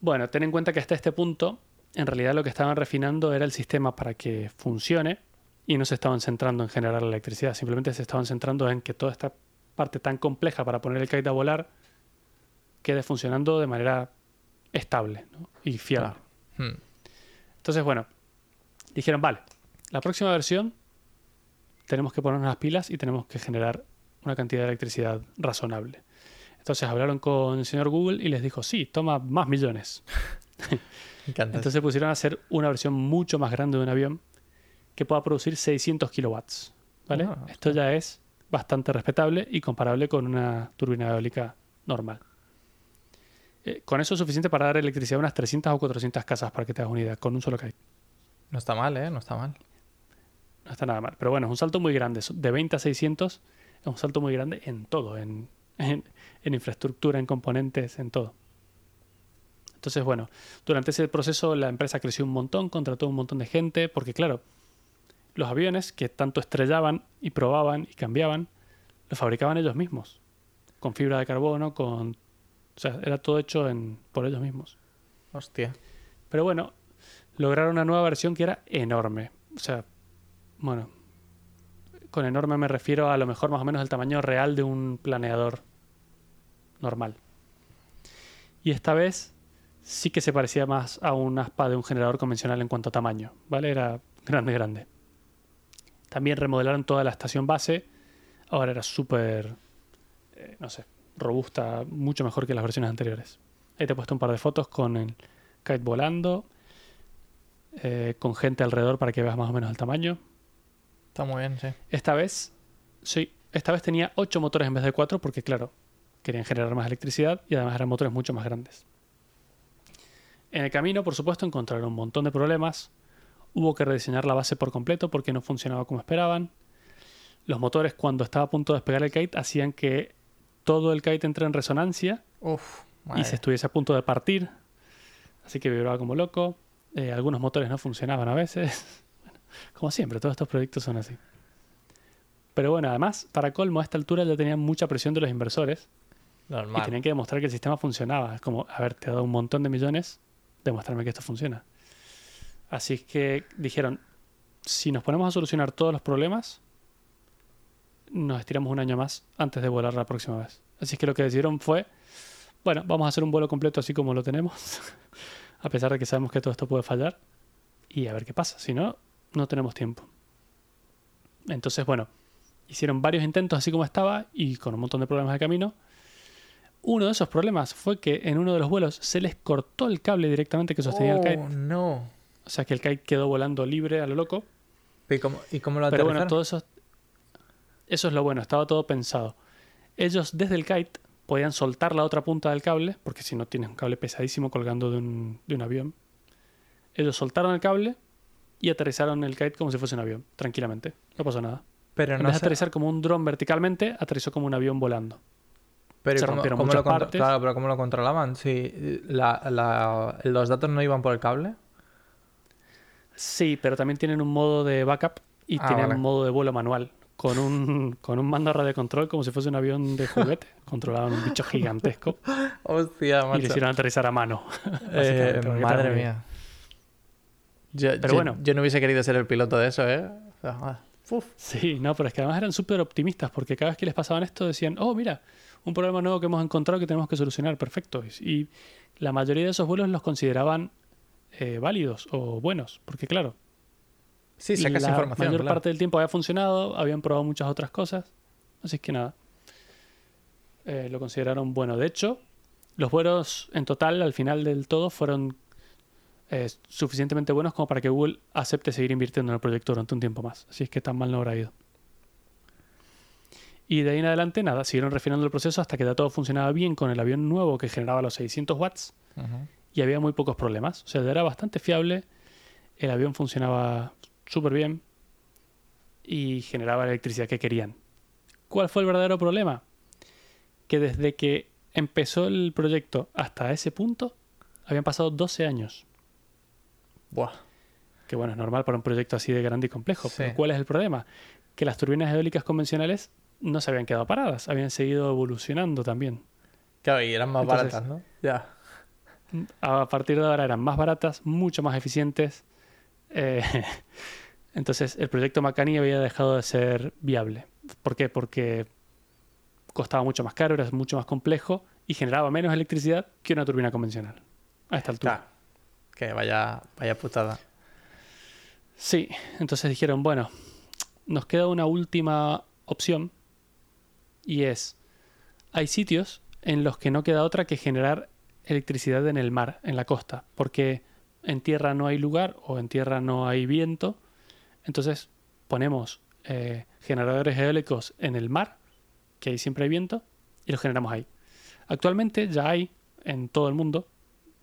¿No? Bueno, ten en cuenta que hasta este punto, en realidad lo que estaban refinando era el sistema para que funcione y no se estaban centrando en generar la electricidad. Simplemente se estaban centrando en que toda esta parte tan compleja para poner el kite a volar quede funcionando de manera estable ¿no? y fiable. Hmm. Entonces, bueno, dijeron, vale, la próxima versión tenemos que ponernos las pilas y tenemos que generar una cantidad de electricidad razonable. Entonces hablaron con el señor Google y les dijo, sí, toma más millones. Entonces se pusieron a hacer una versión mucho más grande de un avión que pueda producir 600 kilowatts. ¿vale? Ah, Esto ya es bastante respetable y comparable con una turbina eólica normal. Eh, con eso es suficiente para dar electricidad a unas 300 o 400 casas, para que te hagas una idea, con un solo kite. No está mal, ¿eh? No está mal. No está nada mal. Pero bueno, es un salto muy grande. De 20 a 600 es un salto muy grande en todo, en, en- en infraestructura, en componentes, en todo. Entonces, bueno, durante ese proceso la empresa creció un montón, contrató un montón de gente, porque claro, los aviones que tanto estrellaban y probaban y cambiaban, los fabricaban ellos mismos, con fibra de carbono, con... O sea, era todo hecho en, por ellos mismos. Hostia. Pero bueno, lograron una nueva versión que era enorme. O sea, Bueno, con enorme me refiero a lo mejor más o menos el tamaño real de un planeador normal. Y esta vez sí que se parecía más a un aspa de un generador convencional en cuanto a tamaño, ¿vale? Era grande, grande. También remodelaron toda la estación base. Ahora era súper, eh, no sé, robusta, mucho mejor que las versiones anteriores. Ahí te he puesto un par de fotos con el kite volando, eh, con gente alrededor para que veas más o menos el tamaño. Está muy bien, sí. Esta vez, sí, esta vez tenía 8 motores en vez de 4 porque, claro, querían generar más electricidad y además eran motores mucho más grandes. En el camino, por supuesto, encontraron un montón de problemas. Hubo que rediseñar la base por completo porque no funcionaba como esperaban. Los motores, cuando estaba a punto de despegar el kite, hacían que todo el kite entre en resonancia Uf, y se estuviese a punto de partir. Así que vibraba como loco. Eh, algunos motores no funcionaban a veces. Bueno, como siempre, todos estos proyectos son así. Pero bueno, además, para colmo, a esta altura ya tenían mucha presión de los inversores y tenían que demostrar que el sistema funcionaba. Es como, a te dado un montón de millones, demostrarme que esto funciona. Así que dijeron, si nos ponemos a solucionar todos los problemas, nos estiramos un año más antes de volar la próxima vez. Así que lo que decidieron fue, bueno, vamos a hacer un vuelo completo así como lo tenemos, a pesar de que sabemos que todo esto puede fallar, y a ver qué pasa. Si no, no tenemos tiempo. Entonces, bueno, hicieron varios intentos así como estaba y con un montón de problemas de camino. Uno de esos problemas fue que en uno de los vuelos se les cortó el cable directamente que sostenía el kite. Oh, no. O sea que el kite quedó volando libre a lo loco. ¿Y cómo, y cómo lo Pero bueno, todo eso, eso es lo bueno, estaba todo pensado. Ellos desde el kite podían soltar la otra punta del cable, porque si no tienes un cable pesadísimo colgando de un, de un avión. Ellos soltaron el cable y aterrizaron el kite como si fuese un avión, tranquilamente. No pasó nada. Pero En no vez de aterrizar como un dron verticalmente, aterrizó como un avión volando. Pero se ¿cómo- rompieron cómo muchas lo contro- partes. Claro, pero ¿cómo lo controlaban? Si la- la- los datos no iban por el cable. Sí, pero también tienen un modo de backup y Ah, tienen vale. un modo de vuelo manual. Con un, con un mando a radio control como si fuese un avión de juguete. Controlaban un bicho gigantesco Hostia, y lo macho. hicieron aterrizar a mano. Eh, madre mía. Yo, Pero yo- bueno. yo no hubiese querido ser el piloto de eso, ¿eh? Uf. Sí, no, pero es que además eran súper optimistas porque cada vez que les pasaban esto decían, oh, mira, un problema nuevo que hemos encontrado que tenemos que solucionar, perfecto. Y la mayoría de esos vuelos los consideraban eh, válidos o buenos, porque claro, Sí, sacas la información. mayor claro. parte del tiempo había funcionado, habían probado muchas otras cosas, así que nada. Eh, lo consideraron bueno. De hecho, los vuelos en total, al final del todo, fueron eh, suficientemente buenos como para que Google acepte seguir invirtiendo en el proyecto durante un tiempo más. Así es que tan mal no habrá ido. Y de ahí en adelante, nada, siguieron refinando el proceso hasta que ya todo funcionaba bien con el avión nuevo que generaba los 600 watts y había muy pocos problemas. O sea, era bastante fiable, el avión funcionaba súper bien y generaba la electricidad que querían. ¿Cuál fue el verdadero problema? Que desde que empezó el proyecto hasta ese punto, habían pasado 12 años. Buah. Que bueno, es normal para un proyecto así de grande y complejo. Sí. Pero ¿cuál es el problema? Que las turbinas eólicas convencionales no se habían quedado paradas, habían seguido evolucionando también. Claro, y eran más Entonces- baratas, ¿no? Ya. a partir de ahora eran más baratas, mucho más eficientes. eh, entonces el proyecto Macani había dejado de ser viable. ¿Por qué? Porque costaba mucho más caro, era mucho más complejo y generaba menos electricidad que una turbina convencional. A esta altura. Claro. Que vaya, vaya putada. Sí, entonces dijeron, bueno, nos queda una última opción y es, hay sitios en los que no queda otra que generar electricidad en el mar, en la costa, porque en tierra no hay lugar o en tierra no hay viento, entonces ponemos eh, generadores eólicos en el mar, que ahí siempre hay viento, y los generamos ahí. Actualmente ya hay en todo el mundo,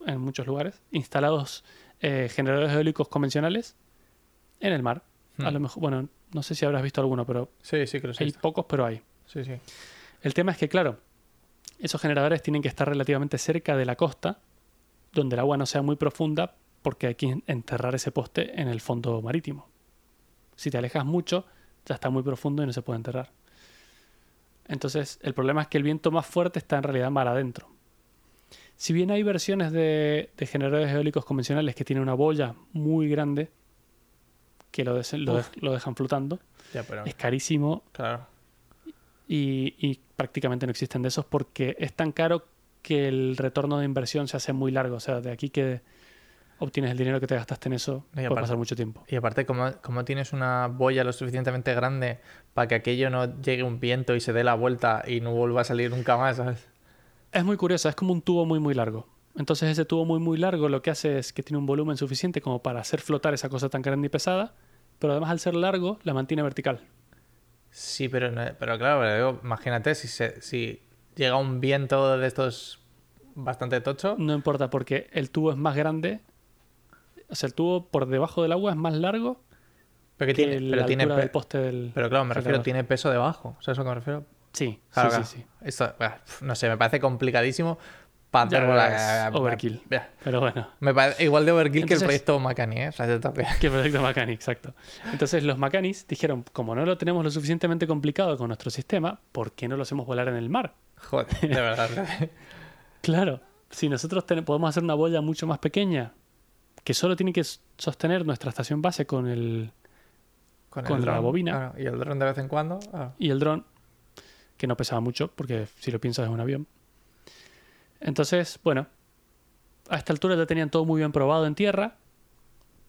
en muchos lugares, instalados eh, generadores eólicos convencionales en el mar. A Hmm. lo mejor, bueno, no sé si habrás visto alguno, pero Sí, sí, creo que hay sí. pocos, pero hay. Sí, sí. El tema es que, claro, esos generadores tienen que estar relativamente cerca de la costa, donde el agua no sea muy profunda, porque hay que enterrar ese poste en el fondo marítimo. Si te alejas mucho, ya está muy profundo y no se puede enterrar. Entonces, el problema es que el viento más fuerte está en realidad mar adentro. Si bien hay versiones de, de generadores eólicos convencionales que tienen una boya muy grande, que lo, lo, de- lo dejan flotando. Ya, pero. Es carísimo Claro. Y, y prácticamente no existen de esos porque es tan caro que el retorno de inversión se hace muy largo. O sea, de aquí que obtienes el dinero que te gastaste en eso, Y puede aparte- pasar mucho tiempo. Y aparte, como, como tienes una boya lo suficientemente grande para que aquello no llegue un viento y se dé la vuelta y no vuelva a salir nunca más, ¿sabes? Es muy curioso, es como un tubo muy muy largo. Entonces ese tubo muy muy largo lo que hace es que tiene un volumen suficiente como para hacer flotar esa cosa tan grande y pesada, pero además al ser largo la mantiene vertical. Sí, pero, pero claro, pero imagínate si, se, si llega un viento de estos bastante tocho. No importa porque el tubo es más grande, o sea, el tubo por debajo del agua es más largo Pero, que que tiene, la tiene del poste del... pero claro, me refiero, tiene peso debajo. ¿Sabes a lo que me refiero? Sí, Claro, sí, claro. sí, sí. Esto, pf, no sé, me parece complicadísimo la- es overkill. Pero bueno, Me parece igual de overkill que el proyecto Macani, ¿eh? O sea, yo también. qué proyecto Macani, exacto. Entonces los Macanis dijeron, como no lo tenemos lo suficientemente complicado con nuestro sistema, ¿por qué no lo hacemos volar en el mar? Joder, de verdad. Claro, si nosotros podemos hacer una boya mucho más pequeña, que solo tiene que sostener nuestra estación base con el Con el la dron, bobina. claro, y el dron de vez en cuando. ah. y el dron, que no pesaba mucho, porque si lo piensas es un avión. Entonces, bueno, a esta altura ya tenían todo muy bien probado en tierra,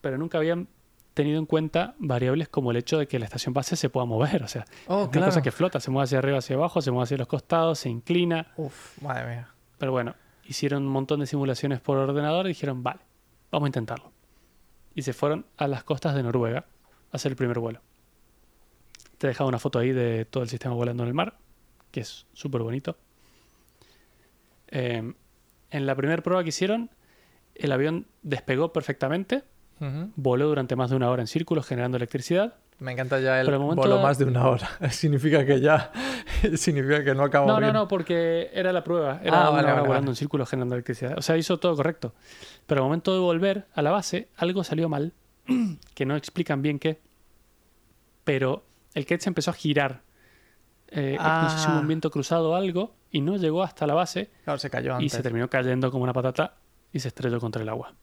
pero nunca habían tenido en cuenta variables como el hecho de que la estación base se pueda mover. O sea, Oh, es una cosa que flota, se mueve hacia arriba, hacia abajo, se mueve hacia los costados, se inclina. Uf, madre mía. Pero bueno, hicieron un montón de simulaciones por ordenador y dijeron, vale, vamos a intentarlo. Y se fueron a las costas de Noruega a hacer el primer vuelo. Te he dejado una foto ahí de todo el sistema volando en el mar, que es súper bonito. Eh, en la primera prueba que hicieron, el avión despegó perfectamente, voló durante más de una hora en círculos generando electricidad. Me encanta ya el momento- vuelo más de una hora. significa que ya. significa que no acabó No, bien. no, no, porque era la prueba. Era Ah, una vale, hora vale, volando vale. en círculos generando electricidad. O sea, hizo todo correcto. Pero al momento de volver a la base, algo salió mal, que no explican bien qué. Pero el Ketch empezó a girar. Eh, No sé si hubo Ah. un viento cruzado o algo, y no llegó hasta la base Claro, se cayó y se terminó cayendo como una patata y se estrelló contra el agua.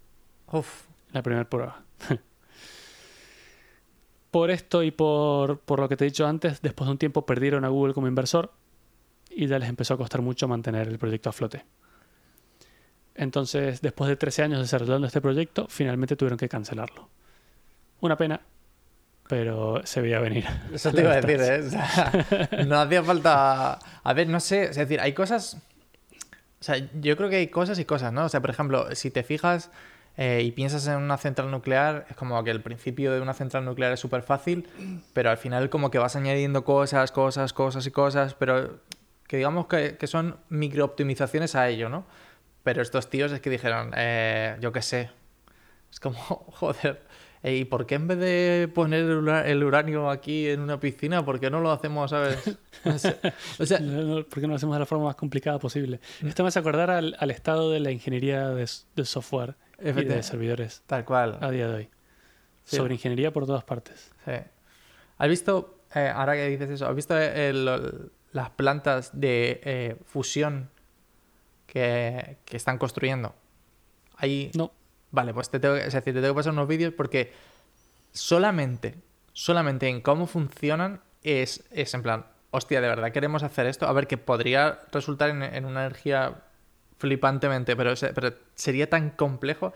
Uf. La primera prueba. por esto y por, por lo que te he dicho antes, después de un tiempo perdieron a Google como inversor y ya les empezó a costar mucho mantener el proyecto a flote. Entonces, después de 13 años desarrollando este proyecto, finalmente tuvieron que cancelarlo. Una pena, pero se veía venir. Eso te iba a decir. ¿eh? O sea, no hacía falta. A ver, no sé. Es decir, hay cosas. O sea, yo creo que hay cosas y cosas, ¿no? O sea, por ejemplo, si te fijas eh, y piensas en una central nuclear, es como que el principio de una central nuclear es súper fácil, pero al final, como que vas añadiendo cosas, cosas, cosas y cosas, pero que digamos que, que son microoptimizaciones a ello, ¿no? Pero estos tíos es que dijeron, eh, yo qué sé. Es como, joder. Eh, ¿Y por qué en vez de poner el ura- el uranio aquí en una piscina, por qué no lo hacemos, sabes? O sea, ¿Por qué no lo hacemos de la forma más complicada posible? Esto me hace acordar al, al estado de la ingeniería de, software y de servidores tal cual. a día de hoy. Sí. Sobre ingeniería por todas partes. Sí. ¿Has visto, eh, ahora que dices eso, ¿has visto el- el- las plantas de eh, fusión que, que están construyendo? Ahí, No, Vale, pues te tengo, que- es decir, te tengo que pasar unos vídeos porque solamente, solamente en cómo funcionan es, es en plan, hostia, de verdad queremos hacer esto. A ver, que podría resultar en, en una energía flipantemente, pero, se- pero sería tan complejo.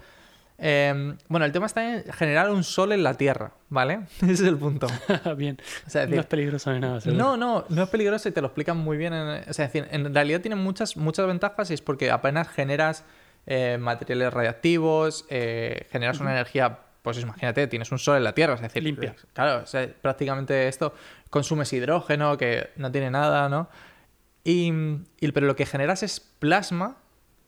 Eh, bueno, el tema está en generar un sol en la Tierra, ¿vale? Ese es el punto. bien. O sea, es no es peligroso ni nada. seguro. no, no, no es peligroso y te lo explican muy bien. en- o sea, es decir, en realidad tiene muchas, muchas ventajas y es porque apenas generas eh, materiales radiactivos, eh, generas una energía, pues imagínate, tienes un sol en la Tierra, es decir, Limpia. Claro, o sea, prácticamente esto consumes hidrógeno que no tiene nada, ¿no? Y, y- pero lo que generas es plasma,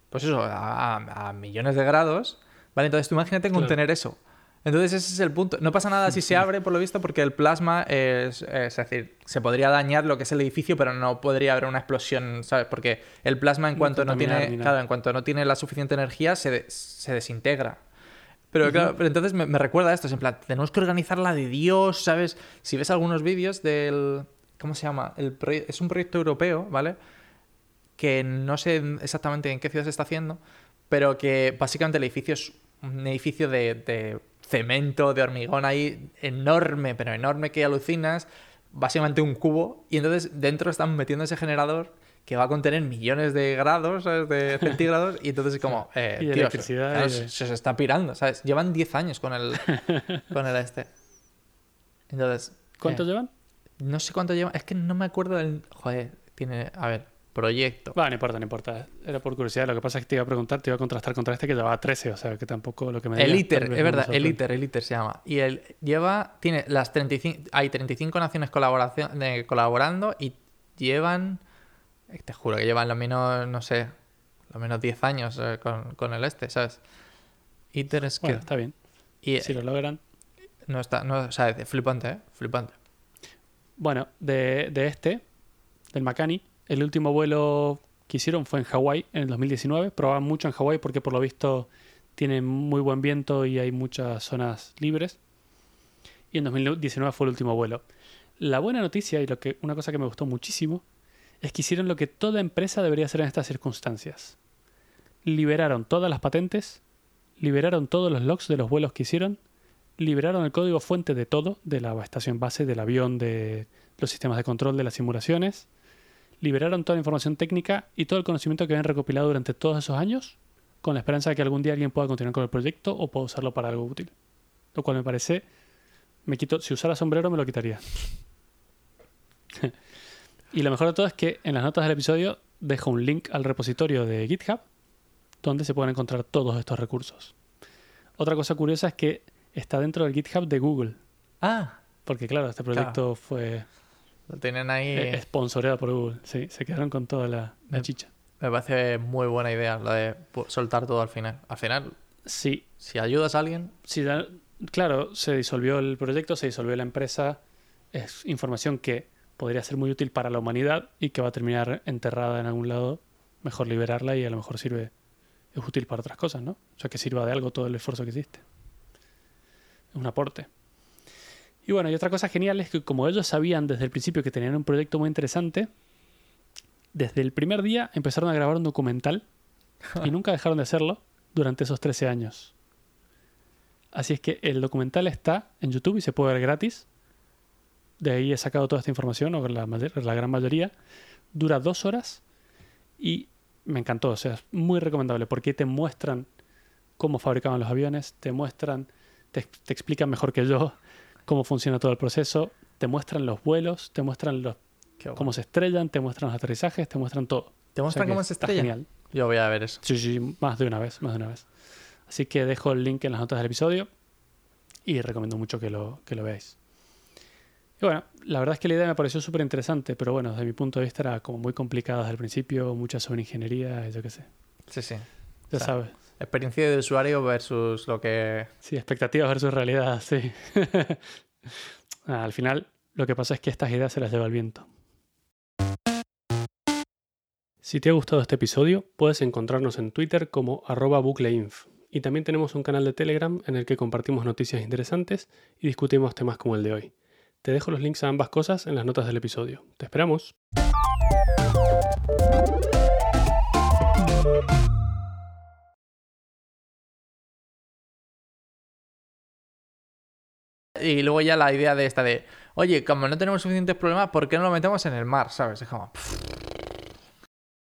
pues eso, a, millones de grados, ¿vale? Entonces tú imagínate Claro. contener eso. Entonces ese es el punto. No pasa nada si se abre, por lo visto, porque el plasma es, es decir, se podría dañar lo que es el edificio, pero no podría haber una explosión, ¿sabes? Porque el plasma en cuanto no tiene, claro, en cuanto no tiene la suficiente energía, se, de- se desintegra. Pero claro, pero entonces me, me recuerda a esto, es en plan, tenemos que organizar la de Dios, ¿sabes? Si ves algunos vídeos del... ¿Cómo se llama? El es un proyecto europeo, ¿vale? Que no sé exactamente en qué ciudad se está haciendo, pero que básicamente el edificio es un edificio de, de cemento, de hormigón ahí enorme, pero enorme que alucinas, básicamente un cubo, y entonces dentro están metiendo ese generador que va a contener millones de grados, ¿sabes? De centígrados, y entonces es como, eh, Y tío, electricidad de- se, se está pirando, ¿sabes? Llevan 10 años con el, con el este. Entonces... ¿Cuántos eh, llevan? No sé cuánto llevan, es que no me acuerdo del... Joder, tiene... A ver, proyecto. Va, no importa, no importa. Era por curiosidad. Lo que pasa es que te iba a preguntar, te iba a contrastar contra este que llevaba 13, o sea que tampoco lo que me El ITER, es verdad, el. ITER, el ITER se llama. Y él lleva, tiene las 35, hay 35 naciones colaboración, eh, colaborando y llevan, eh, te juro que llevan lo menos, no sé, lo menos 10 años eh, con, con el este, ¿sabes? ITER es que... Bueno, está bien. y Si lo logran. no está, no, o sea, es flipante, ¿eh? Flipante. Bueno, de, de este, del Makani, el último vuelo que hicieron fue en Hawái en el 2019. Probaban mucho en Hawái porque por lo visto tiene muy buen viento y hay muchas zonas libres. Y en 2019 fue el último vuelo. La buena noticia y lo que, una cosa que me gustó muchísimo es que hicieron lo que toda empresa debería hacer en estas circunstancias. Liberaron todas las patentes, liberaron todos los logs de los vuelos que hicieron, liberaron el código fuente de todo, de la estación base, del avión, de los sistemas de control de las simulaciones, liberaron toda la información técnica y todo el conocimiento que habían recopilado durante todos esos años, con la esperanza de que algún día alguien pueda continuar con el proyecto o pueda usarlo para algo útil. Lo cual me parece, me quito, si usara sombrero me lo quitaría. y lo mejor de todo es que en las notas del episodio dejo un link al repositorio de GitHub donde se pueden encontrar todos estos recursos. Otra cosa curiosa es que está dentro del GitHub de Google. Ah, Porque claro, este proyecto fue lo tienen ahí. eh, sponsoreado por Google. Sí, se quedaron con toda la, la Me- chicha. Me parece muy buena idea la de soltar todo al final. Al final, Sí, si ayudas a alguien, da- claro, se disolvió el proyecto, se disolvió la empresa. Es información que podría ser muy útil para la humanidad y que va a terminar enterrada en algún lado. Mejor liberarla y a lo mejor sirve, es útil para otras cosas, ¿no? O sea, que sirva de algo todo el esfuerzo que hiciste. Es un aporte. Y bueno, y otra cosa genial es que como ellos sabían desde el principio que tenían un proyecto muy interesante, desde el primer día empezaron a grabar un documental y nunca dejaron de hacerlo durante esos 13 años. Así es que el documental está en YouTube y se puede ver gratis. De ahí he sacado toda esta información, o la, gran mayoría. Dura dos horas y me encantó. O sea, es muy recomendable porque te muestran cómo fabricaban los aviones, te muestran, te, te explican mejor que yo cómo funciona todo el proceso, te muestran los vuelos, te muestran los, cómo se estrellan, te muestran los aterrizajes, te muestran todo. ¿te O sea muestran cómo se está estrella? Genial. Yo voy a ver eso. Sí, sí, más de una vez, más de una vez. Así que dejo el link en las notas del episodio y recomiendo mucho que lo, que lo veáis. Y bueno, la verdad es que la idea me pareció súper interesante, pero bueno, desde mi punto de vista era como muy complicada desde el principio, mucha sobre ingeniería, yo qué sé. Sí, sí. Ya O sea, sabes. Experiencia de usuario versus lo que. Sí, expectativas versus realidad, sí. Ah, al final, lo que pasa es que estas ideas se las lleva el viento. Si te ha gustado este episodio, puedes encontrarnos en Twitter como arroba bucleinf. Y también tenemos un canal de Telegram en el que compartimos noticias interesantes y discutimos temas como el de hoy. Te dejo los links a ambas cosas en las notas del episodio. ¡Te esperamos! Y luego ya la idea de esta de, oye, como no tenemos suficientes problemas, ¿por qué no lo metemos en el mar? ¿Sabes? Es como,